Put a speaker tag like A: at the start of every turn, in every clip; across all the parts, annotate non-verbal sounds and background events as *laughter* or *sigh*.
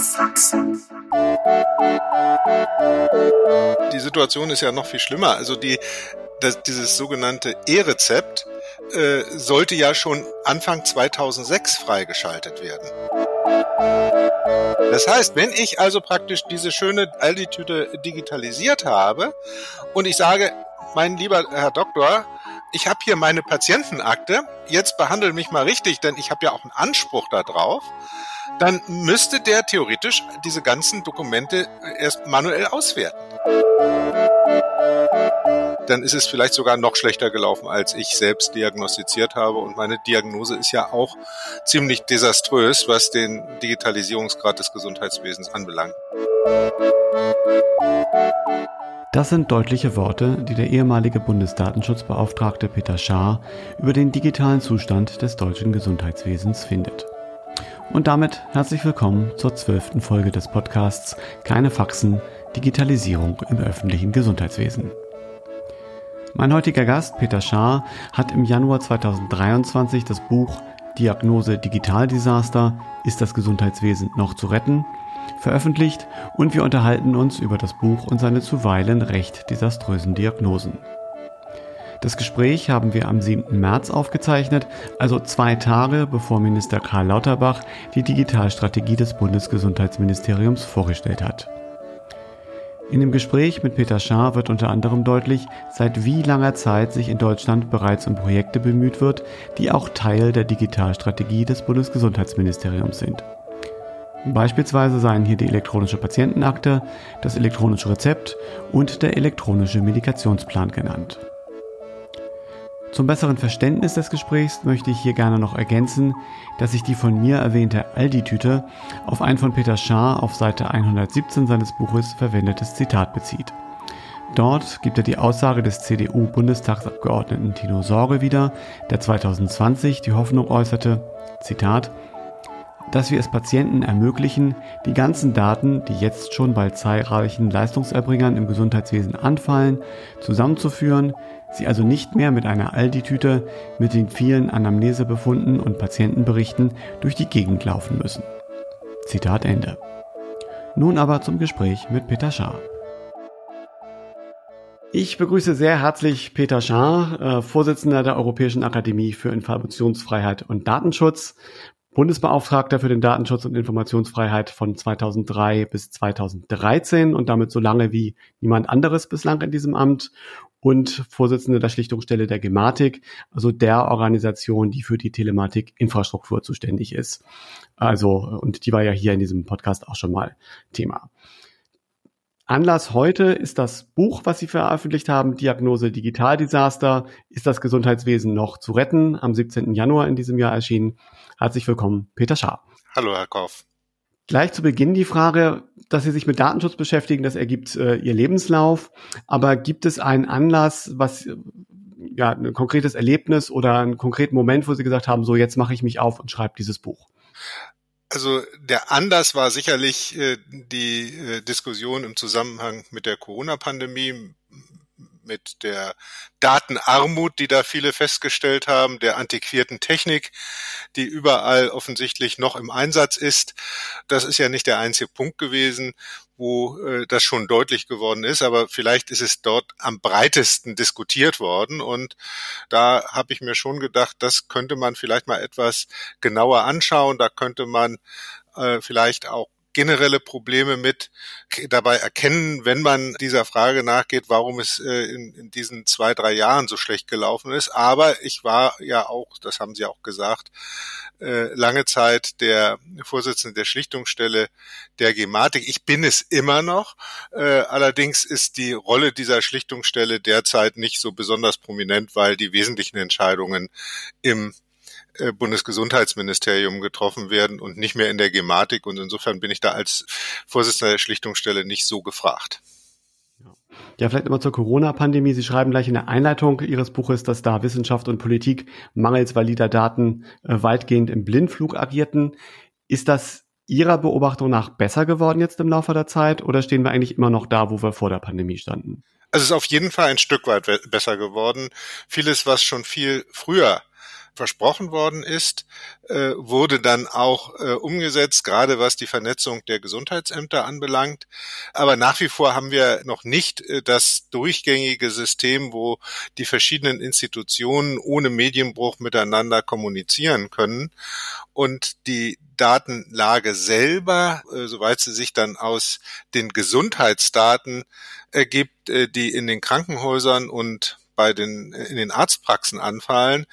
A: Faxen. Die Situation ist ja noch viel schlimmer. Also die, das, dieses sogenannte E-Rezept äh, sollte ja schon Anfang 2006 freigeschaltet werden. Das heißt, wenn ich also praktisch diese schöne Aldi-Tüte digitalisiert habe und ich sage, mein lieber Herr Doktor, ich habe hier meine Patientenakte, jetzt behandle mich mal richtig, denn ich habe ja auch einen Anspruch darauf, dann müsste der theoretisch diese ganzen Dokumente erst manuell auswerten. Dann ist es vielleicht sogar noch schlechter gelaufen, als ich selbst diagnostiziert habe. Und meine Diagnose ist ja auch ziemlich desaströs, was den Digitalisierungsgrad des Gesundheitswesens anbelangt.
B: Das sind deutliche Worte, die der ehemalige Bundesdatenschutzbeauftragte Peter Schaar über den digitalen Zustand des deutschen Gesundheitswesens findet. Und damit herzlich willkommen zur zwölften Folge des Podcasts Keine Faxen, Digitalisierung im öffentlichen Gesundheitswesen. Mein heutiger Gast, Peter Schaar, hat im Januar 2023 das Buch Diagnose Digitaldesaster, ist das Gesundheitswesen noch zu retten? Veröffentlicht und wir unterhalten uns über das Buch und seine zuweilen recht desaströsen Diagnosen. Das Gespräch haben wir am 7. März aufgezeichnet, also zwei Tage bevor Minister Karl Lauterbach die Digitalstrategie des Bundesgesundheitsministeriums vorgestellt hat. In dem Gespräch mit Peter Schaar wird unter anderem deutlich, seit wie langer Zeit sich in Deutschland bereits um Projekte bemüht wird, die auch Teil der Digitalstrategie des Bundesgesundheitsministeriums sind. Beispielsweise seien hier die elektronische Patientenakte, das elektronische Rezept und der elektronische Medikationsplan genannt. Zum besseren Verständnis des Gesprächs möchte ich hier gerne noch ergänzen, dass sich die von mir erwähnte Aldi-Tüte auf ein von Peter Schaar auf Seite 117 seines Buches verwendetes Zitat bezieht. Dort gibt er die Aussage des CDU-Bundestagsabgeordneten Tino Sorge wieder, der 2020 die Hoffnung äußerte, Zitat, dass wir es Patienten ermöglichen, die ganzen Daten, die jetzt schon bei zahlreichen Leistungserbringern im Gesundheitswesen anfallen, zusammenzuführen, sie also nicht mehr mit einer Aldi-Tüte mit den vielen Anamnesebefunden und Patientenberichten durch die Gegend laufen müssen. Zitat Ende. Nun aber zum Gespräch mit Peter Schaar. Ich begrüße sehr herzlich Peter Schaar, äh, Vorsitzender der Europäischen Akademie für Informationsfreiheit und Datenschutz Bundesbeauftragter für den Datenschutz und Informationsfreiheit von 2003 bis 2013 und damit so lange wie niemand anderes bislang in diesem Amt und Vorsitzende der Schlichtungsstelle der Gematik, also der Organisation, die für die Telematik-Infrastruktur zuständig ist. Also, und die war ja hier in diesem Podcast auch schon mal Thema. Anlass heute ist das Buch, was Sie veröffentlicht haben, Diagnose Digitaldesaster. Ist das Gesundheitswesen noch zu retten? Am 17. Januar in diesem Jahr erschienen. Herzlich willkommen, Peter Schaar.
A: Hallo, Herr Kauf.
B: Gleich zu Beginn die Frage, dass Sie sich mit Datenschutz beschäftigen, das ergibt äh, Ihr Lebenslauf. Aber gibt es einen Anlass, was ja ein konkretes Erlebnis oder einen konkreten Moment, wo Sie gesagt haben, so jetzt mache ich mich auf und schreibe dieses Buch?
A: Also der Anlass war sicherlich äh, die äh, Diskussion im Zusammenhang mit der Corona-Pandemie, mit der Datenarmut, die da viele festgestellt haben, der antiquierten Technik, die überall offensichtlich noch im Einsatz ist. Das ist ja nicht der einzige Punkt gewesen, wo äh, das schon deutlich geworden ist, aber vielleicht ist es dort am breitesten diskutiert worden und da habe ich mir schon gedacht, das könnte man vielleicht mal etwas genauer anschauen, da könnte man äh, vielleicht auch generelle Probleme mit dabei erkennen, wenn man dieser Frage nachgeht, warum es äh, in, in, diesen zwei, drei Jahren so schlecht gelaufen ist. Aber ich war ja auch, das haben Sie auch gesagt, äh, lange Zeit der Vorsitzende der Schlichtungsstelle der Gematik. Ich bin es immer noch. Äh, allerdings ist die Rolle dieser Schlichtungsstelle derzeit nicht so besonders prominent, weil die wesentlichen Entscheidungen im Bundesgesundheitsministerium getroffen werden und nicht mehr in der Gematik. Und insofern bin ich da als Vorsitzender der Schlichtungsstelle nicht so gefragt.
B: Ja, vielleicht immer zur Corona-Pandemie. Sie schreiben gleich in der Einleitung Ihres Buches, dass da Wissenschaft und Politik mangels valider Daten äh, weitgehend im Blindflug agierten. Ist das Ihrer Beobachtung nach besser geworden jetzt im Laufe der Zeit oder stehen wir eigentlich immer noch da, wo wir vor der Pandemie standen?
A: Also es ist auf jeden Fall ein Stück weit besser geworden. Vieles, was schon viel früher versprochen worden ist, äh, wurde dann auch äh, umgesetzt, gerade was die Vernetzung der Gesundheitsämter anbelangt. Aber nach wie vor haben wir noch nicht äh, das durchgängige System, wo die verschiedenen Institutionen ohne Medienbruch miteinander kommunizieren können. Und die Datenlage selber, äh, soweit sie sich dann aus den Gesundheitsdaten ergibt, äh, die in den Krankenhäusern und bei den, in den Arztpraxen anfallen.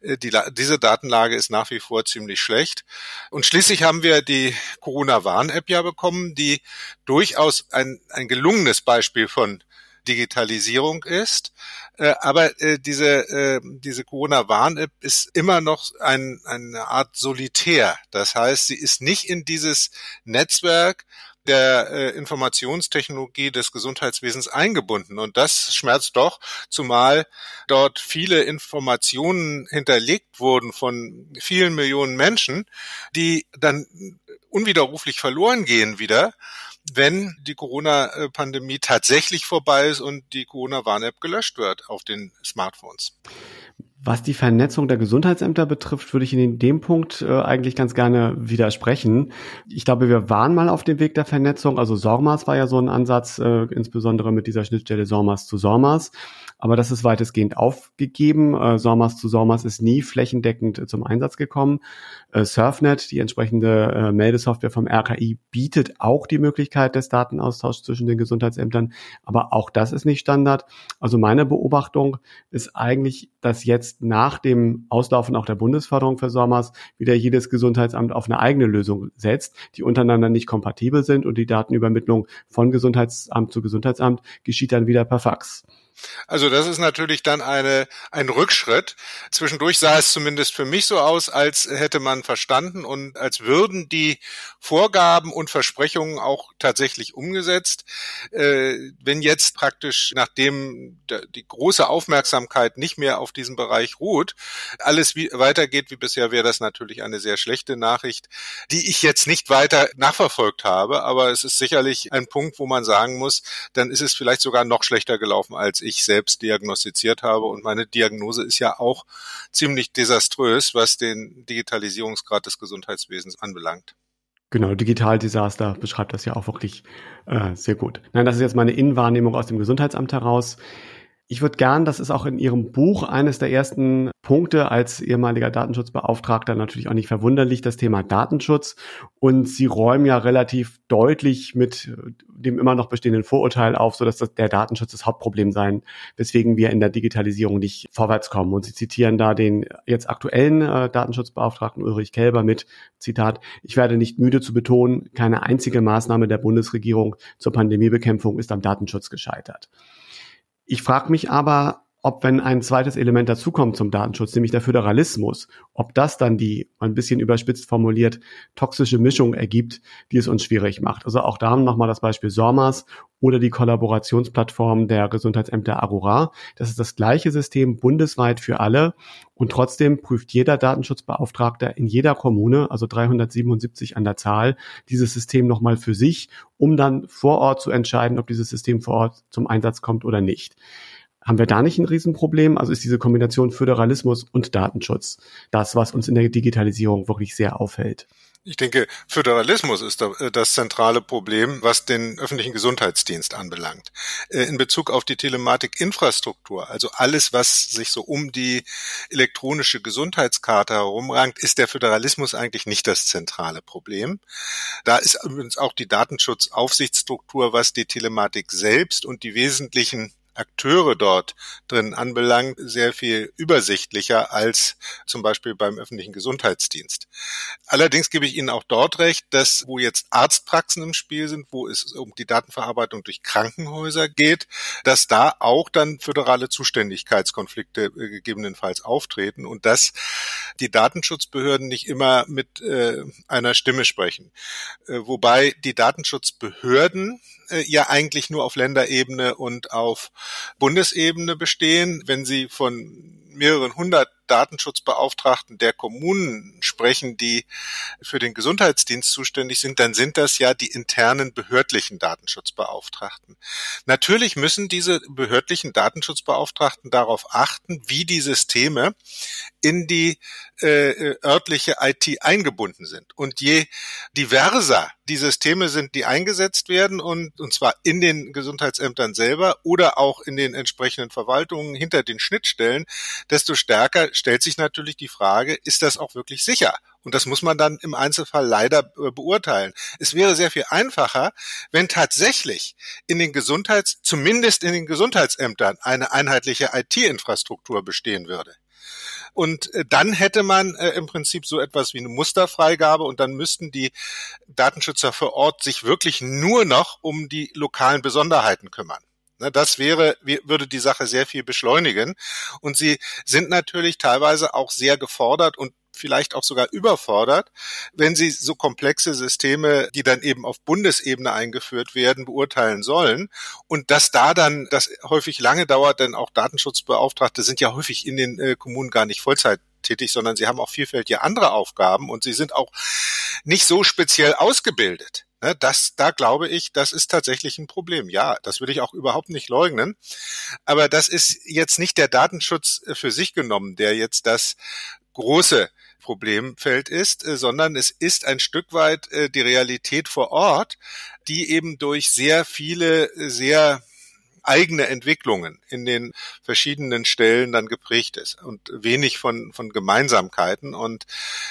A: Äh, die, diese Datenlage ist nach wie vor ziemlich schlecht. Und schließlich haben wir die Corona-Warn-App ja bekommen, die durchaus ein, ein gelungenes Beispiel von Digitalisierung ist. Äh, aber äh, diese, diese Corona-Warn-App ist immer noch ein, eine Art Solitär. Das heißt, sie ist nicht in dieses Netzwerk der äh, Informationstechnologie des Gesundheitswesens eingebunden. Und das schmerzt doch, zumal dort viele Informationen hinterlegt wurden von vielen Millionen Menschen, die dann unwiderruflich verloren gehen wieder, wenn die Corona-Pandemie tatsächlich vorbei ist und die Corona-Warn-App gelöscht wird auf den Smartphones.
B: Was die Vernetzung der Gesundheitsämter betrifft, würde ich in dem Punkt äh, eigentlich ganz gerne widersprechen. Ich glaube, wir waren mal auf dem Weg der Vernetzung. Also SORMAS war ja so ein Ansatz, äh, insbesondere mit dieser Schnittstelle SORMAS zu SORMAS. Aber das ist weitestgehend aufgegeben. Äh, SORMAS zu SORMAS ist nie flächendeckend zum Einsatz gekommen. Surfnet, die entsprechende Meldesoftware vom RKI, bietet auch die Möglichkeit des Datenaustauschs zwischen den Gesundheitsämtern. Aber auch das ist nicht Standard. Also meine Beobachtung ist eigentlich, dass jetzt nach dem Auslaufen auch der Bundesförderung für SORMAS wieder jedes Gesundheitsamt auf eine eigene Lösung setzt, die untereinander nicht kompatibel sind und die Datenübermittlung von Gesundheitsamt zu Gesundheitsamt geschieht dann wieder per Fax.
A: Also das ist natürlich dann eine, ein Rückschritt. Zwischendurch sah es zumindest für mich so aus, als hätte man verstanden und als würden die Vorgaben und Versprechungen auch tatsächlich umgesetzt. Äh, wenn jetzt praktisch, nachdem die große Aufmerksamkeit nicht mehr auf diesen Bereich ruht, alles wie, weitergeht wie bisher, wäre das natürlich eine sehr schlechte Nachricht, die ich jetzt nicht weiter nachverfolgt habe. Aber es ist sicherlich ein Punkt, wo man sagen muss, dann ist es vielleicht sogar noch schlechter gelaufen als ich selbst diagnostiziert habe. Und meine Diagnose ist ja auch ziemlich desaströs, was den Digitalisierungsgrad des Gesundheitswesens anbelangt.
B: Genau, Digitaldesaster beschreibt das ja auch wirklich äh, sehr gut. Nein, das ist jetzt meine Innenwahrnehmung aus dem Gesundheitsamt heraus. Ich würde gern, das ist auch in Ihrem Buch eines der ersten Punkte als ehemaliger Datenschutzbeauftragter natürlich auch nicht verwunderlich, das Thema Datenschutz. Und Sie räumen ja relativ deutlich mit dem immer noch bestehenden Vorurteil auf, so dass das der Datenschutz das Hauptproblem sein, weswegen wir in der Digitalisierung nicht vorwärts kommen. Und Sie zitieren da den jetzt aktuellen äh, Datenschutzbeauftragten Ulrich Kelber mit Zitat, ich werde nicht müde zu betonen, keine einzige Maßnahme der Bundesregierung zur Pandemiebekämpfung ist am Datenschutz gescheitert. Ich frage mich aber, ob wenn ein zweites Element dazukommt zum Datenschutz, nämlich der Föderalismus, ob das dann die, ein bisschen überspitzt formuliert, toxische Mischung ergibt, die es uns schwierig macht. Also auch da nochmal das Beispiel SORMAS oder die Kollaborationsplattform der Gesundheitsämter Arura. Das ist das gleiche System bundesweit für alle und trotzdem prüft jeder Datenschutzbeauftragter in jeder Kommune, also 377 an der Zahl, dieses System nochmal für sich, um dann vor Ort zu entscheiden, ob dieses System vor Ort zum Einsatz kommt oder nicht. Haben wir da nicht ein Riesenproblem? Also ist diese Kombination Föderalismus und Datenschutz das, was uns in der Digitalisierung wirklich sehr auffällt?
A: Ich denke, Föderalismus ist äh, das zentrale Problem, was den öffentlichen Gesundheitsdienst anbelangt. Äh, in Bezug auf die Telematikinfrastruktur, also alles, was sich so um die elektronische Gesundheitskarte herumrankt, ist der Föderalismus eigentlich nicht das zentrale Problem. Da ist übrigens auch die Datenschutzaufsichtsstruktur, was die Telematik selbst und die wesentlichen Akteure dort drin anbelangt, sehr viel übersichtlicher als zum Beispiel beim öffentlichen Gesundheitsdienst. Allerdings gebe ich Ihnen auch dort recht, dass wo jetzt Arztpraxen im Spiel sind, wo es um die Datenverarbeitung durch Krankenhäuser geht, dass da auch dann föderale Zuständigkeitskonflikte äh, gegebenenfalls auftreten und dass die Datenschutzbehörden nicht immer mit äh, einer Stimme sprechen. Äh, wobei die Datenschutzbehörden ja eigentlich nur auf Länderebene und auf Bundesebene bestehen. Wenn Sie von mehreren hundert Datenschutzbeauftragten der Kommunen sprechen, die für den Gesundheitsdienst zuständig sind, dann sind das ja die internen behördlichen Datenschutzbeauftragten. Natürlich müssen diese behördlichen Datenschutzbeauftragten darauf achten, wie die Systeme in die äh, äh örtliche IT eingebunden sind. Und je diverser die Systeme sind, die eingesetzt werden und, und zwar in den Gesundheitsämtern selber oder auch in den entsprechenden Verwaltungen hinter den Schnittstellen, desto stärker stellt sich natürlich die Frage, ist das auch wirklich sicher? Und das muss man dann im Einzelfall leider äh, beurteilen. Es wäre sehr viel einfacher, wenn tatsächlich in den Gesundheits, zumindest in den Gesundheitsämtern eine einheitliche IT-Infrastruktur bestehen würde. Und äh, dann hätte man äh, im Prinzip so etwas wie eine Musterfreigabe und dann müssten die Datenschützer vor Ort sich wirklich nur noch um die lokalen Besonderheiten kümmern. Ne, das wäre, würde die Sache sehr viel beschleunigen. Und sie sind natürlich teilweise auch sehr gefordert und vielleicht auch sogar überfordert, wenn sie so komplexe Systeme, die dann eben auf Bundesebene eingeführt werden, beurteilen sollen. Und dass da dann das häufig lange dauert, denn auch Datenschutzbeauftragte sind ja häufig in den äh, Kommunen gar nicht Vollzeit tätig, sondern sie haben auch vielfältige andere Aufgaben und sie sind auch nicht so speziell ausgebildet. Ne, das, da glaube ich, das ist tatsächlich ein Problem. Ja, das würde ich auch überhaupt nicht leugnen. Aber das ist jetzt nicht der Datenschutz für sich genommen, der jetzt das große Problemfeld ist, äh, sondern es ist ein Stück weit äh, die Realität vor Ort, die eben durch sehr viele, sehr eigene Entwicklungen in den verschiedenen Stellen dann geprägt ist und wenig von, von Gemeinsamkeiten. Und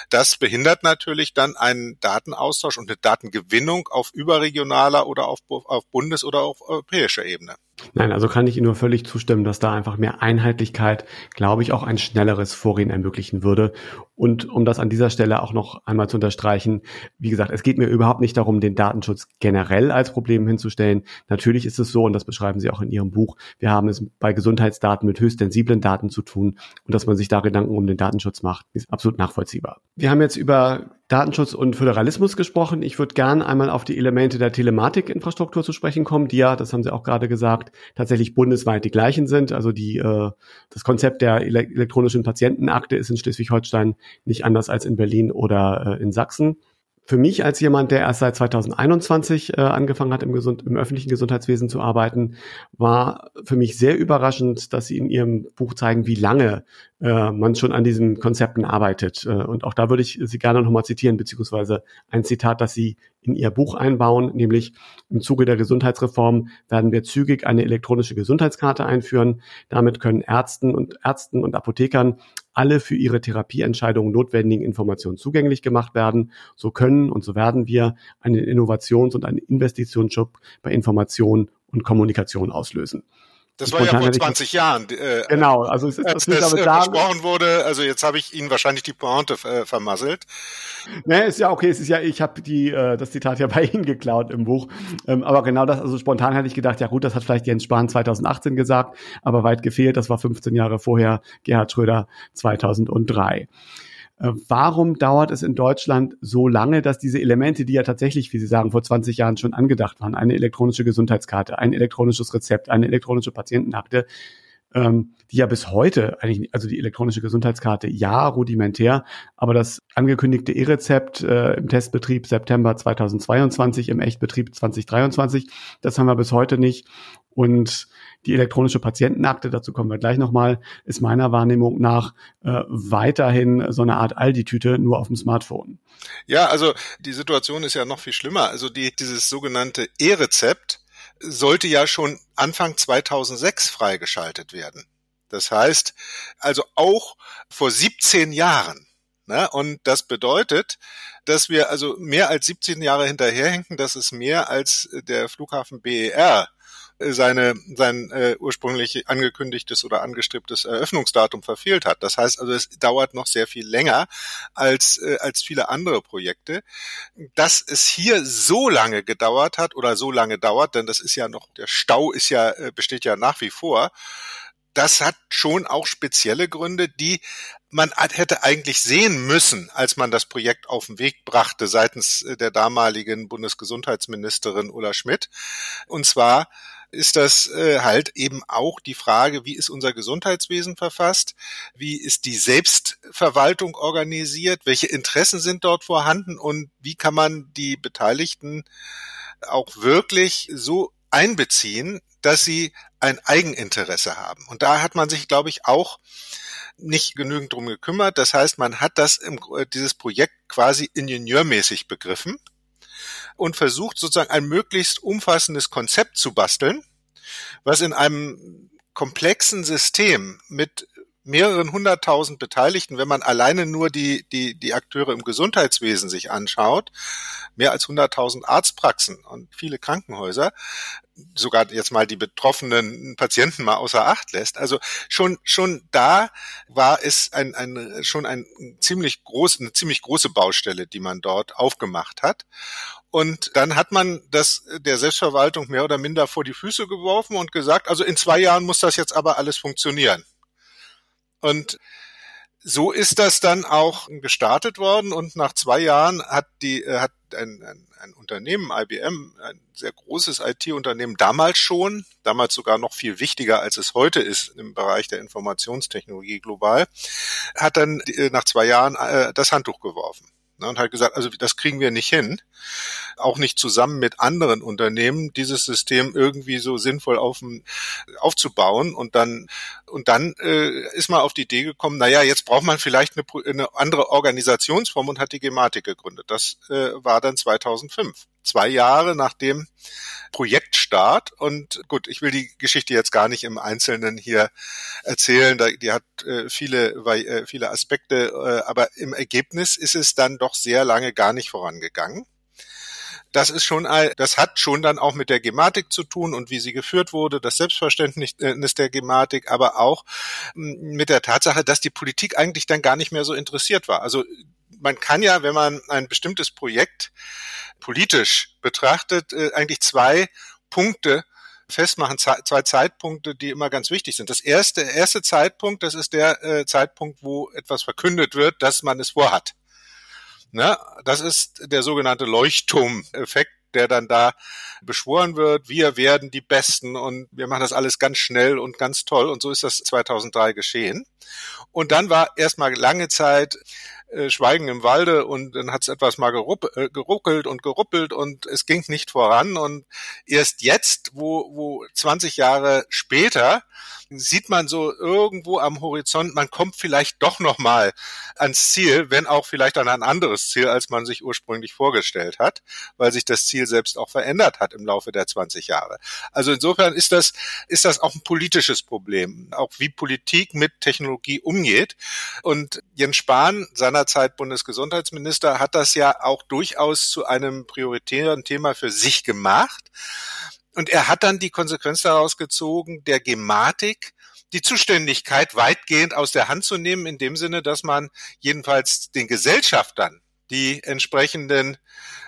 A: das behindert natürlich dann einen Datenaustausch und eine Datengewinnung auf überregionaler oder auf, auf Bundes- oder auf europäischer Ebene.
B: Nein, also kann ich Ihnen nur völlig zustimmen, dass da einfach mehr Einheitlichkeit, glaube ich, auch ein schnelleres Vorgehen ermöglichen würde. Und um das an dieser Stelle auch noch einmal zu unterstreichen, wie gesagt, es geht mir überhaupt nicht darum, den Datenschutz generell als Problem hinzustellen. Natürlich ist es so, und das beschreiben Sie auch in Ihrem Buch, wir haben es bei Gesundheitsdaten mit höchst sensiblen Daten zu tun und dass man sich da Gedanken um den Datenschutz macht, ist absolut nachvollziehbar. Wir haben jetzt über Datenschutz und Föderalismus gesprochen. Ich würde gern einmal auf die Elemente der Telematikinfrastruktur zu sprechen kommen, die ja, das haben Sie auch gerade gesagt, tatsächlich bundesweit die gleichen sind. Also die, äh, das Konzept der elektronischen Patientenakte ist in Schleswig-Holstein nicht anders als in Berlin oder äh, in Sachsen für mich als jemand, der erst seit 2021 äh, angefangen hat, im, Gesund im öffentlichen Gesundheitswesen zu arbeiten, war für mich sehr überraschend, dass Sie in Ihrem Buch zeigen, wie lange äh, man schon an diesen Konzepten arbeitet. Äh, und auch da würde ich Sie gerne nochmal zitieren, beziehungsweise ein Zitat, das Sie in Ihr Buch einbauen, nämlich im Zuge der Gesundheitsreform werden wir zügig eine elektronische Gesundheitskarte einführen. Damit können Ärzten und Ärzten und Apothekern alle für ihre Therapieentscheidungen notwendigen Informationen zugänglich gemacht werden. So können und so werden wir einen Innovations- und einen Investitionsschub bei Information und Kommunikation auslösen.
A: Das war ja vor 20 Jahren.
B: Äh, genau, also es ist,
A: als das, das versprochen wurde. Also jetzt habe ich Ihnen wahrscheinlich die Pointe äh, vermasselt.
B: Ne, ist ja okay. Es ist ja, ich habe die äh, das Zitat ja *laughs* bei Ihnen geklaut im Buch. Ähm, aber genau das, also spontan hätte ich gedacht, ja gut, das hat vielleicht Jens Spahn 2018 gesagt, aber weit gefehlt. Das war 15 Jahre vorher Gerhard Schröder 2003. Äh, warum dauert es in Deutschland so lange, dass diese Elemente, die ja tatsächlich, wie Sie sagen, vor 20 Jahren schon angedacht waren, eine elektronische Gesundheitskarte, ein elektronisches Rezept, eine elektronische Patientenakte, ähm, die ja bis heute eigentlich, also die elektronische Gesundheitskarte, ja, rudimentär, aber das angekündigte E-Rezept äh, im Testbetrieb September 2022, im Echtbetrieb 2023, das haben wir bis heute nicht. Und die elektronische Patientenakte, dazu kommen wir gleich nochmal, ist meiner Wahrnehmung nach äh, weiterhin so eine Art Aldi-Tüte, nur auf dem Smartphone.
A: Ja, also die Situation ist ja noch viel schlimmer. Also die, dieses sogenannte E-Rezept sollte ja schon Anfang 2006 freigeschaltet werden. Das heißt, also auch vor 17 Jahren. Ne? Und das bedeutet, dass wir also mehr als 17 Jahre hinterherhinken. Das ist mehr als der Flughafen BER seine, sein äh, ursprünglich angekündigtes oder angestrebtes Eröffnungsdatum verfehlt hat. Das heißt also, es dauert noch sehr viel länger als, äh, als viele andere Projekte. Dass es hier so lange gedauert hat oder so lange dauert, denn das ist ja noch, der Stau ist ja, äh, besteht ja nach wie vor, das hat schon auch spezielle Gründe, die man hätte eigentlich sehen müssen, als man das Projekt auf den Weg brachte seitens der damaligen Bundesgesundheitsministerin Ulla Schmidt. Und zwar ist das äh, halt eben auch die Frage, wie ist unser Gesundheitswesen verfasst, wie ist die Selbstverwaltung organisiert, welche Interessen sind dort vorhanden und wie kann man die Beteiligten auch wirklich so einbeziehen, dass sie ein Eigeninteresse haben. Und da hat man sich, glaube ich, auch nicht genügend drum gekümmert. Das heißt, man hat das im, dieses Projekt quasi ingenieurmäßig begriffen und versucht sozusagen ein möglichst umfassendes Konzept zu basteln, was in einem komplexen System mit mehreren hunderttausend Beteiligten, wenn man alleine nur die, die, die Akteure im Gesundheitswesen sich anschaut, mehr als hunderttausend Arztpraxen und viele Krankenhäuser, sogar jetzt mal die betroffenen Patienten mal außer Acht lässt. Also schon, schon da war es ein, ein, schon ein ziemlich groß, eine ziemlich große Baustelle, die man dort aufgemacht hat. Und dann hat man das der Selbstverwaltung mehr oder minder vor die Füße geworfen und gesagt, also in zwei Jahren muss das jetzt aber alles funktionieren. Und so ist das dann auch gestartet worden. Und nach zwei Jahren hat die äh, hat ein, ein, ein Unternehmen IBM ein sehr großes IT-Unternehmen damals schon damals sogar noch viel wichtiger als es heute ist im Bereich der Informationstechnologie global hat dann äh, nach zwei Jahren äh, das Handtuch geworfen. Ne, und hat gesagt, also das kriegen wir nicht hin, auch nicht zusammen mit anderen Unternehmen, dieses System irgendwie so sinnvoll auf, aufzubauen und dann und dann äh, ist man auf die Idee gekommen, naja, jetzt braucht man vielleicht eine, eine andere Organisationsform und hat die Gematik gegründet. Das äh, war dann 2005 zwei Jahre nach dem Projektstart. Und gut, ich will die Geschichte jetzt gar nicht im Einzelnen hier erzählen. Die hat äh, viele, äh, viele Aspekte, äh, aber im Ergebnis ist es dann doch sehr lange gar nicht vorangegangen. Das ist schon, das hat schon dann auch mit der Gematik zu tun und wie sie geführt wurde, das Selbstverständnis der Gematik, aber auch mit der Tatsache, dass die Politik eigentlich dann gar nicht mehr so interessiert war. Also man kann ja, wenn man ein bestimmtes Projekt politisch betrachtet, äh, eigentlich zwei Punkte festmachen, zwei Zeitpunkte, die immer ganz wichtig sind. Das erste, erste Zeitpunkt, das ist der äh, Zeitpunkt, wo etwas verkündet wird, dass man es vorhat. Ne? Das ist der sogenannte Leuchtturm-Effekt, der dann da beschworen wird, wir werden die Besten und wir machen das alles ganz schnell und ganz toll. Und so ist das 2003 geschehen. Und dann war erstmal lange Zeit äh, Schweigen im Walde und dann hat es etwas mal äh, geruckelt und geruppelt und es ging nicht voran und erst jetzt, wo, wo 20 Jahre später sieht man so irgendwo am Horizont, man kommt vielleicht doch noch mal ans Ziel, wenn auch vielleicht an ein anderes Ziel, als man sich ursprünglich vorgestellt hat, weil sich das Ziel selbst auch verändert hat im Laufe der 20 Jahre. Also insofern ist das ist das auch ein politisches Problem, auch wie Politik mit Technologie umgeht. Und Jens Spahn, seinerzeit Bundesgesundheitsminister, hat das ja auch durchaus zu einem prioritären Thema für sich gemacht. Und er hat dann die Konsequenz daraus gezogen, der Gematik die Zuständigkeit weitgehend aus der Hand zu nehmen, in dem Sinne, dass man jedenfalls den Gesellschaftern die entsprechenden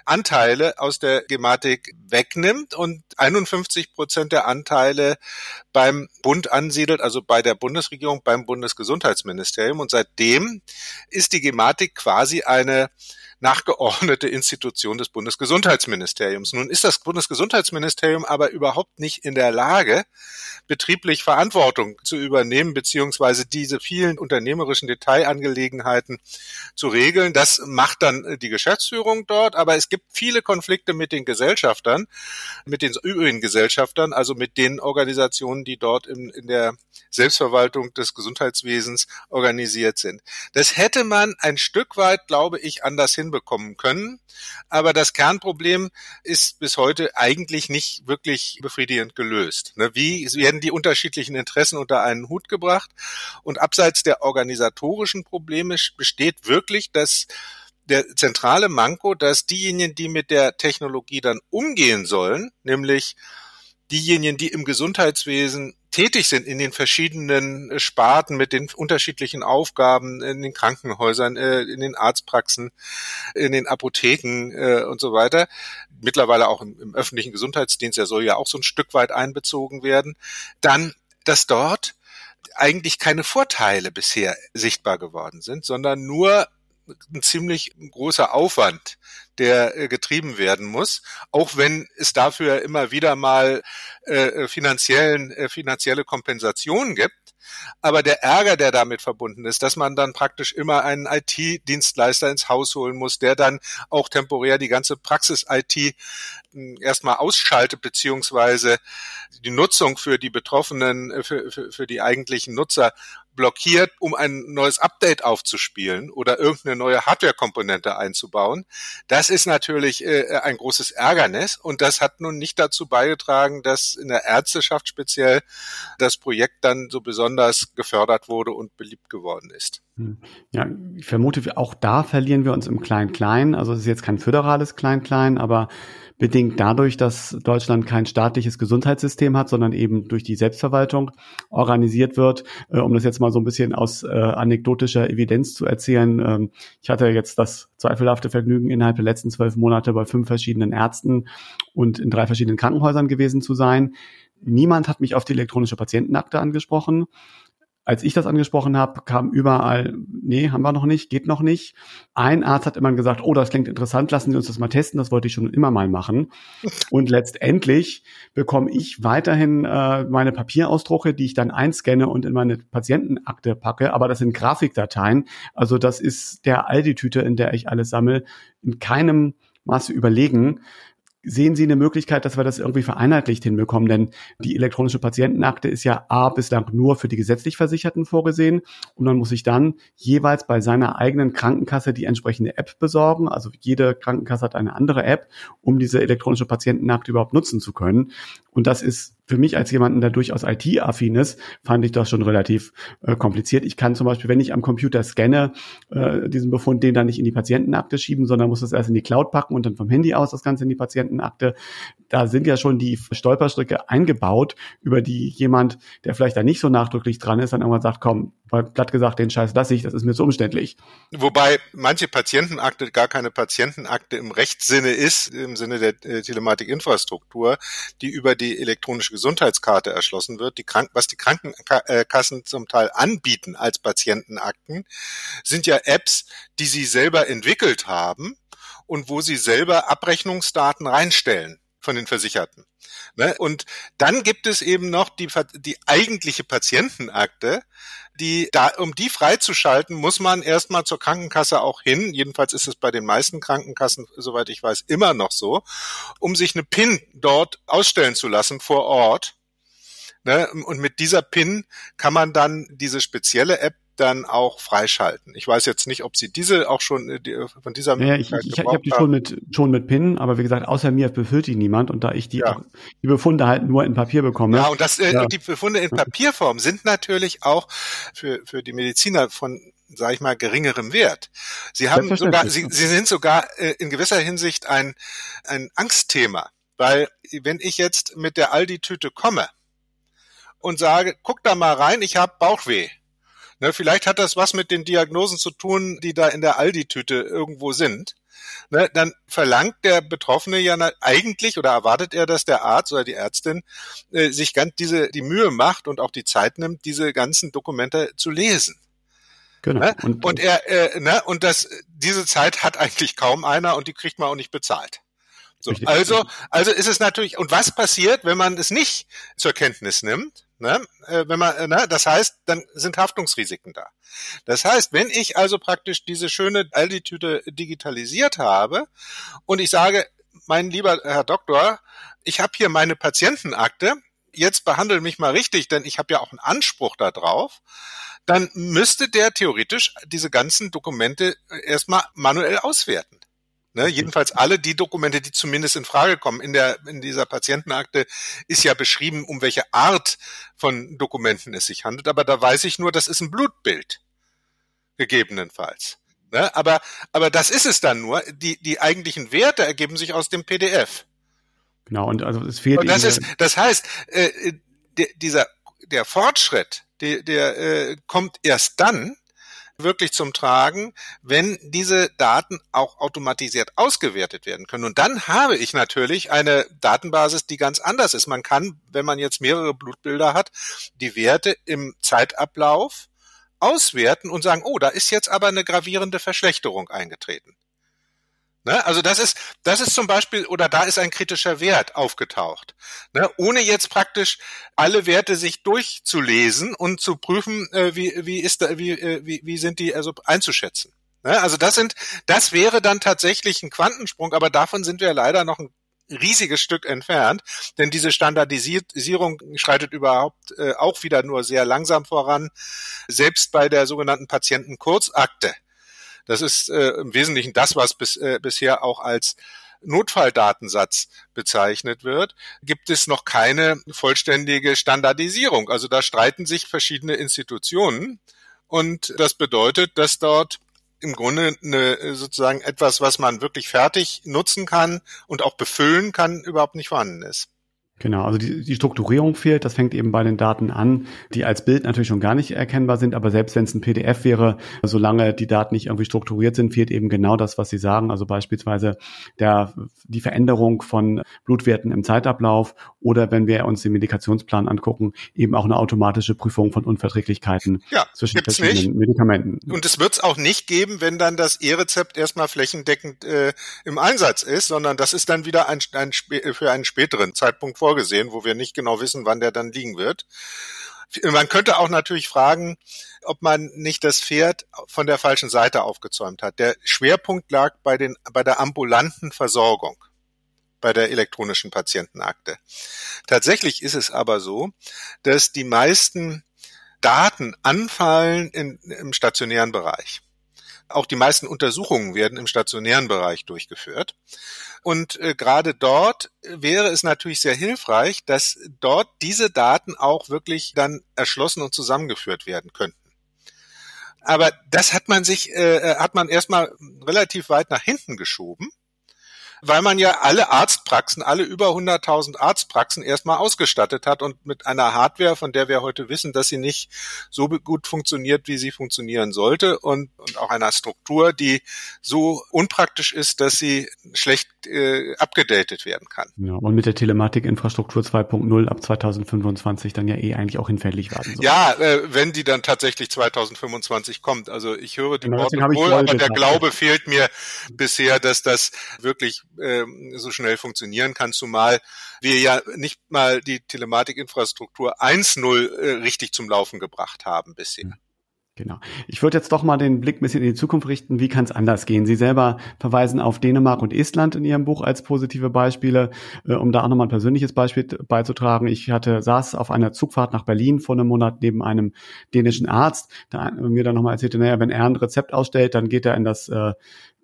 A: Anteile aus der Gematik wegnimmt und 51 Prozent der Anteile beim Bund ansiedelt, also bei der Bundesregierung, beim Bundesgesundheitsministerium. Und seitdem ist die Gematik quasi eine nachgeordnete Institution des Bundesgesundheitsministeriums. Nun ist das Bundesgesundheitsministerium aber überhaupt nicht in der Lage, betrieblich Verantwortung zu übernehmen, beziehungsweise diese vielen unternehmerischen Detailangelegenheiten zu regeln. Das macht dann die Geschäftsführung dort, aber es gibt viele Konflikte mit den Gesellschaftern, mit den übrigen Gesellschaftern, also mit den Organisationen, die dort in, in der Selbstverwaltung des Gesundheitswesens organisiert sind. Das hätte man ein Stück weit, glaube ich, anders hinbekommen können. Aber das Kernproblem ist bis heute eigentlich nicht wirklich befriedigend gelöst. Ne, wie werden die unterschiedlichen Interessen unter einen Hut gebracht? Und abseits der organisatorischen Probleme besteht wirklich das der zentrale Manko, dass diejenigen, die mit der Technologie dann umgehen sollen, nämlich diejenigen, die im Gesundheitswesen tätig sind in den verschiedenen äh, Sparten mit den unterschiedlichen Aufgaben in den Krankenhäusern, äh, in den Arztpraxen, in den Apotheken äh, und so weiter. Mittlerweile auch im, im öffentlichen Gesundheitsdienst, der soll ja auch so ein Stück weit einbezogen werden. Dann, dass dort eigentlich keine Vorteile bisher sichtbar geworden sind, sondern nur ein ziemlich großer Aufwand, der äh, getrieben werden muss, auch wenn es dafür immer wieder mal äh, finanziellen, äh, finanzielle Kompensationen gibt. Aber der Ärger, der damit verbunden ist, dass man dann praktisch immer einen IT-Dienstleister ins Haus holen muss, der dann auch temporär die ganze Praxis-IT hm, erstmal ausschaltet, beziehungsweise die Nutzung für die Betroffenen, äh, für, für, für die eigentlichen Nutzer blockiert, um ein neues Update aufzuspielen oder irgendeine neue Hardware-Komponente einzubauen. Das ist natürlich äh, ein großes Ärgernis und das hat nun nicht dazu beigetragen, dass in der Ärzteschaft speziell das Projekt dann so besonders gefördert wurde und beliebt geworden ist.
B: Hm. Ja, ich vermute, auch da verlieren wir uns im Klein-Klein. Also es ist jetzt kein föderales Klein-Klein, aber bedingt dadurch, dass Deutschland kein staatliches Gesundheitssystem hat, sondern eben durch die Selbstverwaltung organisiert wird. Äh, um das jetzt mal so ein bisschen aus äh, anekdotischer Evidenz zu erzählen. Ähm, ich hatte jetzt das zweifelhafte Vergnügen, innerhalb der letzten zwölf Monate bei fünf verschiedenen Ärzten und in drei verschiedenen Krankenhäusern gewesen zu sein. Niemand hat mich auf die elektronische Patientenakte angesprochen als ich das angesprochen habe, kam überall, nee, haben wir noch nicht, geht noch nicht. Ein Arzt hat immer gesagt, oh, das klingt interessant, lassen Sie uns das mal testen, das wollte ich schon immer mal machen. *laughs* Und letztendlich bekomme ich weiterhin äh, meine Papierausdrucke, die ich dann einscanne und in meine Patientenakte packe, aber das sind Grafikdateien. Also das ist der Aldi-Tüte, in der ich alles sammle, in keinem Maße überlegen sehen Sie eine Möglichkeit, dass wir das irgendwie vereinheitlicht hinbekommen? Denn die elektronische Patientenakte ist ja A bislang nur für die gesetzlich Versicherten vorgesehen und man muss sich dann jeweils bei seiner eigenen Krankenkasse die entsprechende App besorgen. Also jede Krankenkasse hat eine andere App, um diese elektronische Patientenakte überhaupt nutzen zu können. Und das ist für mich als jemanden, der durchaus IT-affin ist, fand ich das schon relativ äh, kompliziert. Ich kann zum Beispiel, wenn ich am Computer scanne, äh, diesen Befund, den dann nicht in die Patientenakte schieben, sondern muss das erst in die Cloud packen und dann vom Handy aus das Ganze in die Patientenakte. Da sind ja schon die Stolperstricke eingebaut, über die jemand, der vielleicht da nicht so nachdrücklich dran ist, dann irgendwann sagt, komm, platt gesagt, den Scheiß lasse ich, das ist mir zu umständlich.
A: Wobei manche Patientenakte gar keine Patientenakte im Rechtssinne ist, im Sinne der äh, Telematikinfrastruktur, die über die elektronische Gesundheitskarte erschlossen wird. Die Krank was die Krankenkassen zum Teil anbieten als Patientenakten, sind ja Apps, die sie selber entwickelt haben und wo sie selber Abrechnungsdaten reinstellen von den Versicherten. Ne? Und dann gibt es eben noch die, die eigentliche Patientenakte, die da, um die freizuschalten, muss man erstmal zur Krankenkasse auch hin. Jedenfalls ist es bei den meisten Krankenkassen, soweit ich weiß, immer noch so, um sich eine PIN dort ausstellen zu lassen vor Ort. Ne? Und mit dieser PIN kann man dann diese spezielle App dann auch freischalten. Ich weiß jetzt nicht, ob Sie diese auch schon äh, die, von dieser
B: ja, ich, ich, ich habe die schon mit schon mit PIN, aber wie gesagt, außer mir befüllt die niemand und da ich die, ja. die Befunde halt nur in Papier bekomme.
A: Ja, und das äh, ja. die Befunde in Papierform sind natürlich auch für für die Mediziner von sage ich mal, geringerem Wert. Sie haben sogar, sie, sie sind sogar äh, in gewisser Hinsicht ein, ein Angstthema, weil wenn ich jetzt mit der Aldi-Tüte komme und sage, guck da mal rein, ich habe Bauchweh, Ne, vielleicht hat das was mit den Diagnosen zu tun, die da in der Aldi-Tüte irgendwo sind. Ne, dann verlangt der Betroffene ja eigentlich oder erwartet er, dass der Arzt oder die Ärztin äh, sich ganz diese die Mühe macht und auch die Zeit nimmt, diese ganzen Dokumente zu lesen. Genau. Ne? Und, und er äh, ne, und das diese Zeit hat eigentlich kaum einer und die kriegt man auch nicht bezahlt. So, also, also ist es natürlich, und was passiert, wenn man es nicht zur Kenntnis nimmt? Ne? Äh, wenn man, äh, ne? Das heißt, dann sind Haftungsrisiken da. Das heißt, wenn ich also praktisch diese schöne Aldi-Tüte digitalisiert habe und ich sage, mein lieber Herr Doktor, ich habe hier meine Patientenakte, jetzt behandle mich mal richtig, denn ich habe ja auch einen Anspruch darauf, dann müsste der theoretisch diese ganzen Dokumente erstmal manuell auswerten. Ne, jedenfalls alle die Dokumente, die zumindest in Frage kommen. In der in dieser Patientenakte ist ja beschrieben, um welche Art von Dokumenten es sich handelt. Aber da weiß ich nur, das ist ein Blutbild gegebenenfalls. Ne, aber aber das ist es dann nur. Die die eigentlichen Werte ergeben sich aus dem PDF.
B: Genau und also es fehlt.
A: Und das ist das heißt äh, der, dieser der Fortschritt, der, der äh, kommt erst dann, wirklich zum Tragen, wenn diese Daten auch automatisiert ausgewertet werden können. Und dann habe ich natürlich eine Datenbasis, die ganz anders ist. Man kann, wenn man jetzt mehrere Blutbilder hat, die Werte im Zeitablauf auswerten und sagen, oh, da ist jetzt aber eine gravierende Verschlechterung eingetreten. Ne? Also das ist, das ist zum Beispiel, oder da ist ein kritischer Wert aufgetaucht. Ne? Ohne jetzt praktisch alle Werte sich durchzulesen und zu prüfen, äh, wie, wie ist da, wie, äh, wie, wie sind die also einzuschätzen. Ne? Also das sind, das wäre dann tatsächlich ein Quantensprung, aber davon sind wir leider noch ein riesiges Stück entfernt, denn diese Standardisierung schreitet überhaupt äh, auch wieder nur sehr langsam voran. Selbst bei der sogenannten Patientenkurzakte das ist äh, im Wesentlichen das, was bis, äh, bisher auch als Notfalldatensatz bezeichnet wird, gibt es noch keine vollständige Standardisierung. Also da streiten sich verschiedene Institutionen und das bedeutet, dass dort im Grunde eine, sozusagen etwas, was man wirklich fertig nutzen kann und auch befüllen kann, überhaupt nicht vorhanden ist.
B: Genau, also die, die Strukturierung fehlt. Das fängt eben bei den Daten an, die als Bild natürlich schon gar nicht erkennbar sind. Aber selbst wenn es ein PDF wäre, solange die Daten nicht irgendwie strukturiert sind, fehlt eben genau das, was Sie sagen. Also beispielsweise der, die Veränderung von Blutwerten im Zeitablauf oder wenn wir uns den Medikationsplan angucken, eben auch eine automatische Prüfung von Unverträglichkeiten
A: ja, zwischen verschiedenen nicht.
B: Medikamenten.
A: Und es wird es auch nicht geben, wenn dann das E-Rezept erstmal flächendeckend äh, im Einsatz ist, sondern das ist dann wieder ein, ein, für einen späteren Zeitpunkt vorgesehen, wo wir nicht genau wissen, wann der dann liegen wird. Man könnte auch natürlich fragen, ob man nicht das Pferd von der falschen Seite aufgezäumt hat. Der Schwerpunkt lag bei den, bei der ambulanten Versorgung bei der elektronischen Patientenakte. Tatsächlich ist es aber so, dass die meisten Daten anfallen in, im stationären Bereich. Auch die meisten Untersuchungen werden im stationären Bereich durchgeführt. Und äh, gerade dort wäre es natürlich sehr hilfreich, dass dort diese Daten auch wirklich dann erschlossen und zusammengeführt werden könnten. Aber das hat man sich, äh, äh hat man erstmal relativ weit nach hinten geschoben weil man ja alle Arztpraxen, alle über 100.000 Arztpraxen erstmal ausgestattet hat und mit einer Hardware, von der wir heute wissen, dass sie nicht so gut funktioniert, wie sie funktionieren sollte und, und auch einer Struktur, die so unpraktisch ist, dass sie schlecht äh, abgedatet werden kann.
B: Ja, und mit der Telematikinfrastruktur 2.0 ab 2025 dann ja eh eigentlich auch hinfällig werden
A: soll. Ja, äh, wenn die dann tatsächlich 2025 kommt. Also ich höre die genau, Worte wohl, aber der Glaube fehlt mir bisher, dass das wirklich äh, so schnell funktionieren kann, zumal wir ja nicht mal die Telematikinfrastruktur 1.0 äh, richtig zum Laufen gebracht haben bisher.
B: Genau. Ich würde jetzt doch mal den Blick ein bisschen in die Zukunft richten. Wie kann es anders gehen? Sie selber verweisen auf Dänemark und Estland in Ihrem Buch als positive Beispiele, äh, um da auch nochmal ein persönliches Beispiel beizutragen. Ich hatte saß auf einer Zugfahrt nach Berlin vor einem Monat neben einem dänischen Arzt, der mir dann nochmal erzählte, naja, wenn er ein Rezept ausstellt, dann geht er in das äh,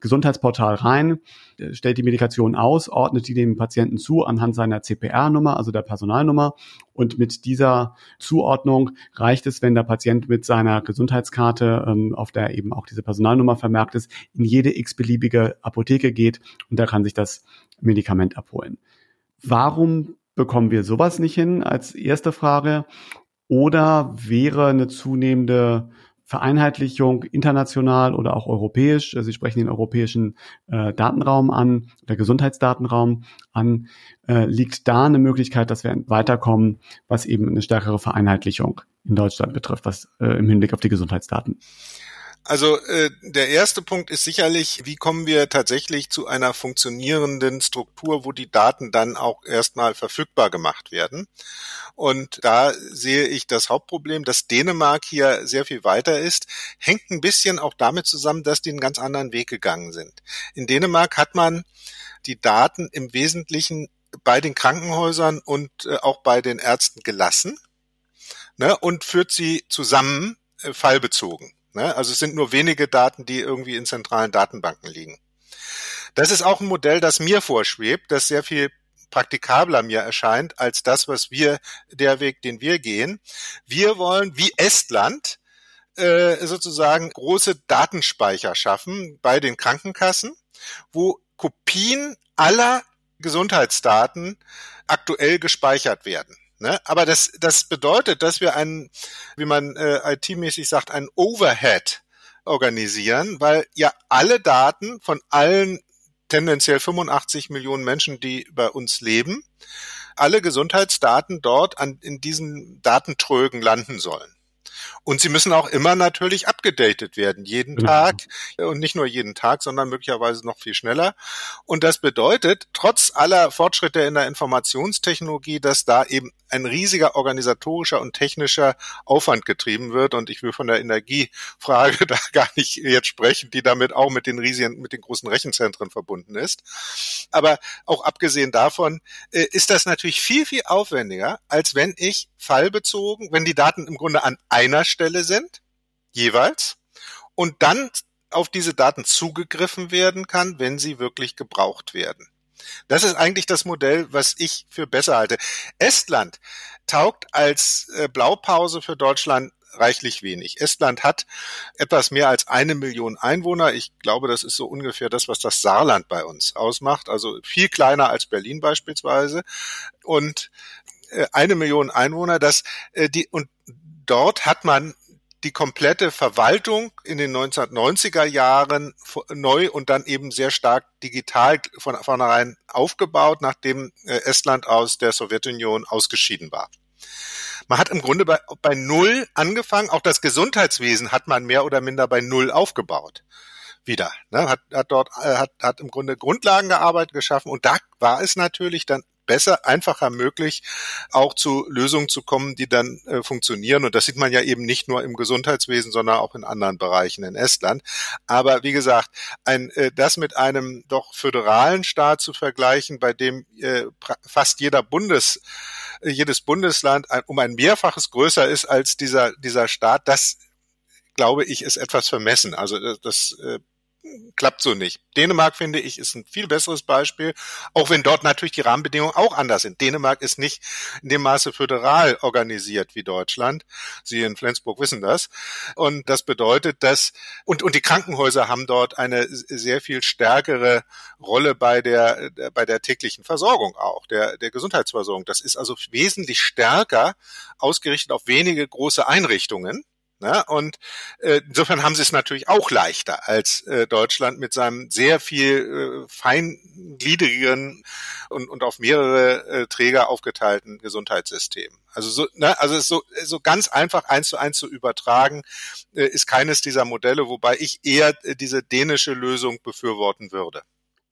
B: Gesundheitsportal rein, äh, stellt die Medikation aus, ordnet die dem Patienten zu anhand seiner CPR-Nummer, also der Personalnummer. Und mit dieser Zuordnung reicht es, wenn der Patient mit seiner Gesundheitskarte, ähm, auf der eben auch diese Personalnummer vermerkt ist, in jede x-beliebige Apotheke geht und da kann sich das Medikament abholen. Warum bekommen wir sowas nicht hin als erste Frage? Oder wäre eine zunehmende Vereinheitlichung international oder auch europäisch. Sie sprechen den europäischen äh, Datenraum an, der Gesundheitsdatenraum an. Äh, liegt da eine Möglichkeit, dass wir weiterkommen, was eben eine stärkere Vereinheitlichung in Deutschland betrifft, was äh, im Hinblick auf die Gesundheitsdaten?
A: Also äh, der erste Punkt ist sicherlich, wie kommen wir tatsächlich zu einer funktionierenden Struktur, wo die Daten dann auch erstmal verfügbar gemacht werden. Und da sehe ich das Hauptproblem, dass Dänemark hier sehr viel weiter ist, hängt ein bisschen auch damit zusammen, dass die einen ganz anderen Weg gegangen sind. In Dänemark hat man die Daten im Wesentlichen bei den Krankenhäusern und äh, auch bei den Ärzten gelassen ne, und führt sie zusammen äh, fallbezogen. Ne? Also es sind nur wenige Daten, die irgendwie in zentralen Datenbanken liegen. Das ist auch ein Modell, das mir vorschwebt, das sehr viel praktikabler mir erscheint als das, was wir, der Weg, den wir gehen. Wir wollen wie Estland äh, sozusagen große Datenspeicher schaffen bei den Krankenkassen, wo Kopien aller Gesundheitsdaten aktuell gespeichert werden. Ne? Aber das, das bedeutet, dass wir einen, wie man äh, IT-mäßig sagt, einen Overhead organisieren, weil ja alle Daten von allen tendenziell 85 Millionen Menschen, die bei uns leben, alle Gesundheitsdaten dort an, in diesen Datentrögen landen sollen. Und sie müssen auch immer natürlich abgedatet werden, jeden genau. Tag und nicht nur jeden Tag, sondern möglicherweise noch viel schneller. Und das bedeutet, trotz aller Fortschritte in der Informationstechnologie, dass da eben ein riesiger organisatorischer und technischer Aufwand getrieben wird. Und ich will von der Energiefrage *laughs* da gar nicht jetzt sprechen, die damit auch mit den riesigen, mit den großen Rechenzentren verbunden ist. Aber auch abgesehen davon äh, ist das natürlich viel, viel aufwendiger, als wenn ich fallbezogen, wenn die Daten im Grunde an einer Stelle sind, jeweils, und dann auf diese Daten zugegriffen werden kann, wenn sie wirklich gebraucht werden. Das ist eigentlich das Modell, was ich für besser halte. Estland taugt als äh, Blaupause für Deutschland reichlich wenig. Estland hat etwas mehr als eine Million Einwohner. Ich glaube, das ist so ungefähr das, was das Saarland bei uns ausmacht. Also viel kleiner als Berlin beispielsweise. Und äh, eine Million Einwohner, das, äh, die, und dort hat man die komplette Verwaltung in den 1990er Jahren neu und dann eben sehr stark digital von vornherein aufgebaut, nachdem äh, Estland aus der Sowjetunion ausgeschieden war. Man hat im Grunde bei, bei Null angefangen, auch das Gesundheitswesen hat man mehr oder minder bei Null aufgebaut wieder. Ne? Hat, hat dort äh, hat, hat im Grunde Grundlagen gearbeitet, geschaffen und da war es natürlich dann besser, einfacher möglich, auch zu Lösungen zu kommen, die dann äh, funktionieren. Und das sieht man ja eben nicht nur im Gesundheitswesen, sondern auch in anderen Bereichen in Estland. Aber wie gesagt, ein, äh, das mit einem doch föderalen Staat zu vergleichen, bei dem äh, fast jeder Bundes äh, jedes Bundesland um ein Mehrfaches größer ist als dieser, dieser Staat, das glaube ich, ist etwas vermessen. Also das, das äh, klappt so nicht. Dänemark, finde ich, ist ein viel besseres Beispiel, auch wenn dort natürlich die Rahmenbedingungen auch anders sind. Dänemark ist nicht in dem Maße föderal organisiert wie Deutschland. Sie in Flensburg wissen das. Und das bedeutet, dass, und, und die Krankenhäuser haben dort eine sehr viel stärkere Rolle bei der, bei der täglichen Versorgung auch, der, der Gesundheitsversorgung. Das ist also wesentlich stärker ausgerichtet auf wenige große Einrichtungen Ne? Und äh, insofern haben sie es natürlich auch leichter als äh, Deutschland mit seinem sehr viel äh, feingliedrigen und, und auf mehrere äh, Träger aufgeteilten Gesundheitssystem. Also so, ne, also so, so ganz einfach eins zu eins zu übertragen, äh, ist keines dieser Modelle, wobei ich eher äh, diese dänische Lösung befürworten würde.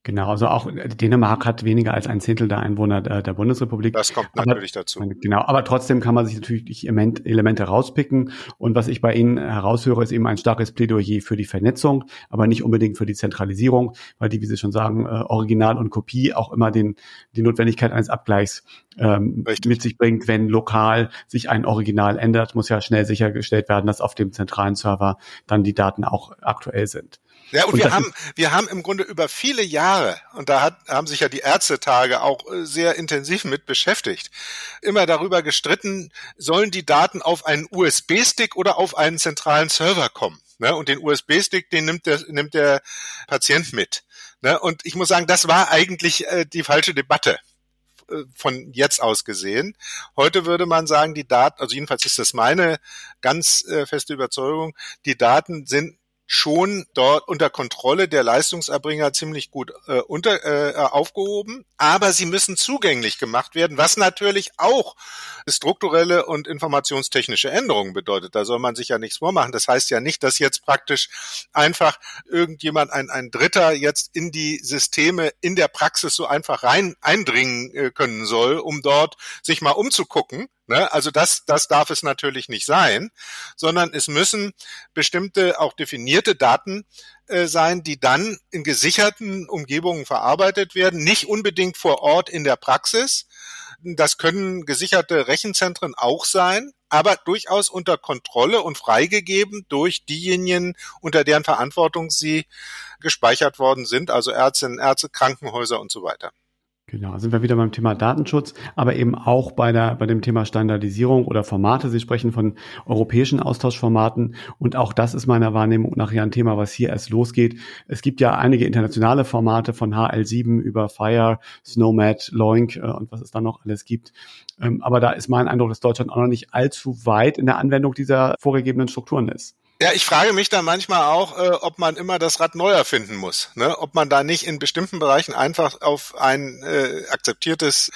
B: Genau, also auch äh, Dänemark hat weniger als ein Zehntel der Einwohner der, der Bundesrepublik.
A: Das kommt natürlich aber, dazu.
B: Genau, aber trotzdem kann man sich natürlich Elemente rauspicken. Und was ich bei Ihnen heraushöre, ist eben ein starkes Plädoyer für die Vernetzung, aber nicht unbedingt für die Zentralisierung, weil die, wie Sie schon sagen, äh, Original und Kopie auch immer den, die Notwendigkeit eines Abgleichs ähm, mit sich bringt. Wenn lokal sich ein Original ändert, muss ja schnell sichergestellt werden, dass auf dem zentralen Server dann die Daten auch aktuell sind.
A: Ja, und, und wir haben, wir haben im Grunde über viele Jahre, und da hat, haben sich ja die Ärztetage auch äh, sehr intensiv mit beschäftigt, immer darüber gestritten, sollen die Daten auf einen USB-Stick oder auf einen zentralen Server kommen. Ne? Und den USB-Stick, den nimmt der, nimmt der Patient mit. Ne? Und ich muss sagen, das war eigentlich äh, die falsche Debatte äh, von jetzt aus gesehen. Heute würde man sagen, die Daten, also jedenfalls ist das meine ganz äh, feste Überzeugung, die Daten sind schon dort unter Kontrolle der Leistungserbringer ziemlich gut äh, unter, äh, aufgehoben, aber sie müssen zugänglich gemacht werden, was natürlich auch strukturelle und informationstechnische Änderungen bedeutet. Da soll man sich ja nichts vormachen. Das heißt ja nicht, dass jetzt praktisch einfach irgendjemand, ein, ein Dritter jetzt in die Systeme in der Praxis so einfach rein eindringen äh, können soll, um dort sich mal umzugucken, Ne? Also das, das darf es natürlich nicht sein, sondern es müssen bestimmte auch definierte Daten äh, sein, die dann in gesicherten Umgebungen verarbeitet werden, nicht unbedingt vor Ort in der Praxis. Das können gesicherte Rechenzentren auch sein, aber durchaus unter Kontrolle und freigegeben durch diejenigen, unter deren Verantwortung sie gespeichert worden sind, also Ärztinnen, Ärzte, Krankenhäuser und so weiter.
B: Genau, sind wir wieder beim Thema Datenschutz, aber eben auch bei der, bei dem Thema Standardisierung oder Formate. Sie sprechen von europäischen Austauschformaten und auch das ist meiner Wahrnehmung nachher ein Thema, was hier erst losgeht. Es gibt ja einige internationale Formate von HL7 über Fire, Snowmat, Loink äh, und was es da noch alles gibt. Ähm, aber da ist mein Eindruck, dass Deutschland auch noch nicht allzu weit in der Anwendung dieser vorgegebenen Strukturen ist.
A: Ja, ich frage mich da manchmal auch, äh, ob man immer das Rad neu erfinden muss. Ne? Ob man da nicht in bestimmten Bereichen einfach auf ein äh, akzeptiertes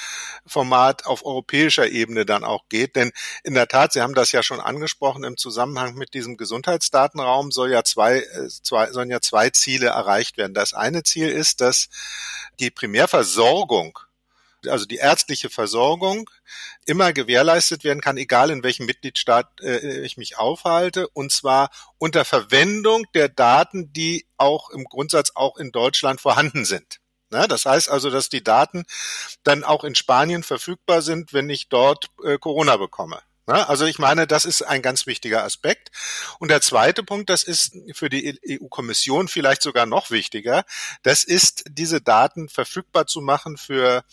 A: Format auf europäischer Ebene dann auch geht. Denn in der Tat, Sie haben das ja schon angesprochen, im Zusammenhang mit diesem Gesundheitsdatenraum soll ja zwei, äh, zwei, sollen ja zwei Ziele erreicht werden. Das eine Ziel ist, dass die Primärversorgung also die ärztliche Versorgung immer gewährleistet werden kann, egal in welchem Mitgliedstaat äh, ich mich aufhalte, und zwar unter Verwendung der Daten, die auch im Grundsatz auch in Deutschland vorhanden sind. Na, das heißt also, dass die Daten dann auch in Spanien verfügbar sind, wenn ich dort äh, Corona bekomme. Also ich meine, das ist ein ganz wichtiger Aspekt. Und der zweite Punkt, das ist für die EU-Kommission vielleicht sogar noch wichtiger, das ist, diese Daten verfügbar zu machen für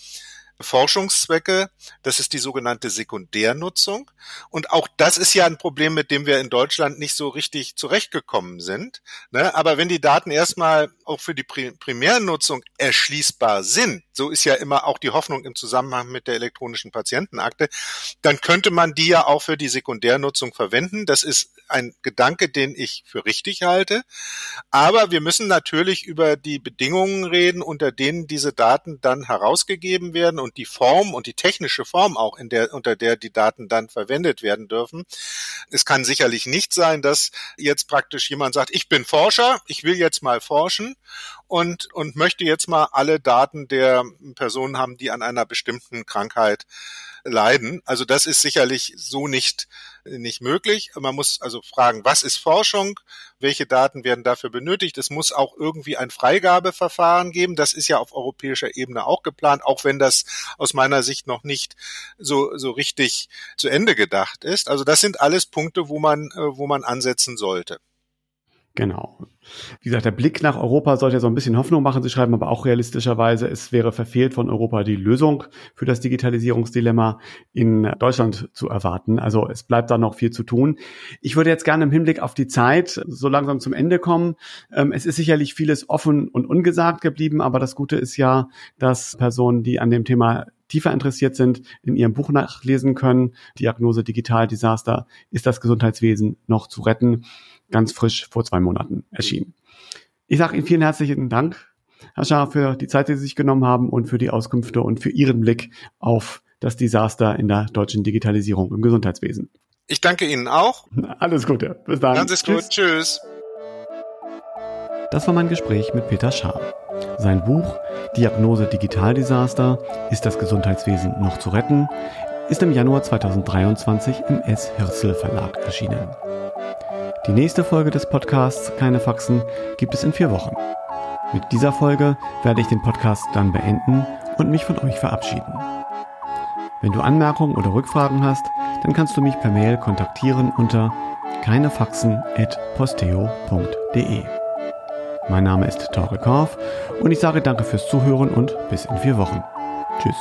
A: Forschungszwecke. Das ist die sogenannte Sekundärnutzung. Und auch das ist ja ein Problem, mit dem wir in Deutschland nicht so richtig zurechtgekommen sind. Ne? Aber wenn die Daten erstmal auch für die Primärnutzung erschließbar sind, so ist ja immer auch die Hoffnung im Zusammenhang mit der elektronischen Patientenakte, dann könnte man die ja auch für die Sekundärnutzung verwenden. Das ist ein Gedanke, den ich für richtig halte. Aber wir müssen natürlich über die Bedingungen reden, unter denen diese Daten dann herausgegeben werden und die Form und die technische Form auch, in der, unter der die Daten dann verwendet werden dürfen. Es kann sicherlich nicht sein, dass jetzt praktisch jemand sagt, ich bin Forscher, ich will jetzt mal forschen und, und möchte jetzt mal alle Daten der Personen haben, die an einer bestimmten Krankheit leiden. Also das ist sicherlich so nicht, nicht möglich. Man muss also fragen, was ist Forschung? Welche Daten werden dafür benötigt? Es muss auch irgendwie ein Freigabeverfahren geben. Das ist ja auf europäischer Ebene auch geplant, auch wenn das aus meiner Sicht noch nicht so, so richtig zu Ende gedacht ist. Also das sind alles Punkte, wo man, äh, wo man ansetzen sollte.
B: Genau. Wie gesagt, der Blick nach Europa sollte so ein bisschen Hoffnung machen. Sie schreiben aber auch realistischerweise, es wäre verfehlt von Europa die Lösung für das Digitalisierungsdilemma in Deutschland zu erwarten. Also es bleibt da noch viel zu tun. Ich würde jetzt gerne im Hinblick auf die Zeit so langsam zum Ende kommen. Ähm, es ist sicherlich vieles offen und ungesagt geblieben, aber das Gute ist ja, dass Personen, die an dem Thema tiefer interessiert sind, in ihrem Buch nachlesen können. Diagnose Digital Desaster. Ist das Gesundheitswesen noch zu retten? Ganz frisch vor zwei Monaten erschienen. Ich sage Ihnen vielen herzlichen Dank, Herr Schaar, für die Zeit, die Sie sich genommen haben und für die Auskünfte und für Ihren Blick auf das Desaster in der deutschen Digitalisierung im Gesundheitswesen.
A: Ich danke Ihnen auch.
B: Alles Gute. Bis dann.
A: Ganz ist gut. Tschüss.
B: Das war mein Gespräch mit Peter Schaar. Sein Buch Diagnose Digitaldesaster Ist das Gesundheitswesen noch zu retten? ist im Januar 2023 im S. Hirzel Verlag erschienen. Die nächste Folge des Podcasts Keine Faxen gibt es in vier Wochen. Mit dieser Folge werde ich den Podcast dann beenden und mich von euch verabschieden. Wenn du Anmerkungen oder Rückfragen hast, dann kannst du mich per Mail kontaktieren unter keinefaxen.posteo.de. Mein Name ist Torge Korf und ich sage danke fürs Zuhören und bis in vier Wochen. Tschüss.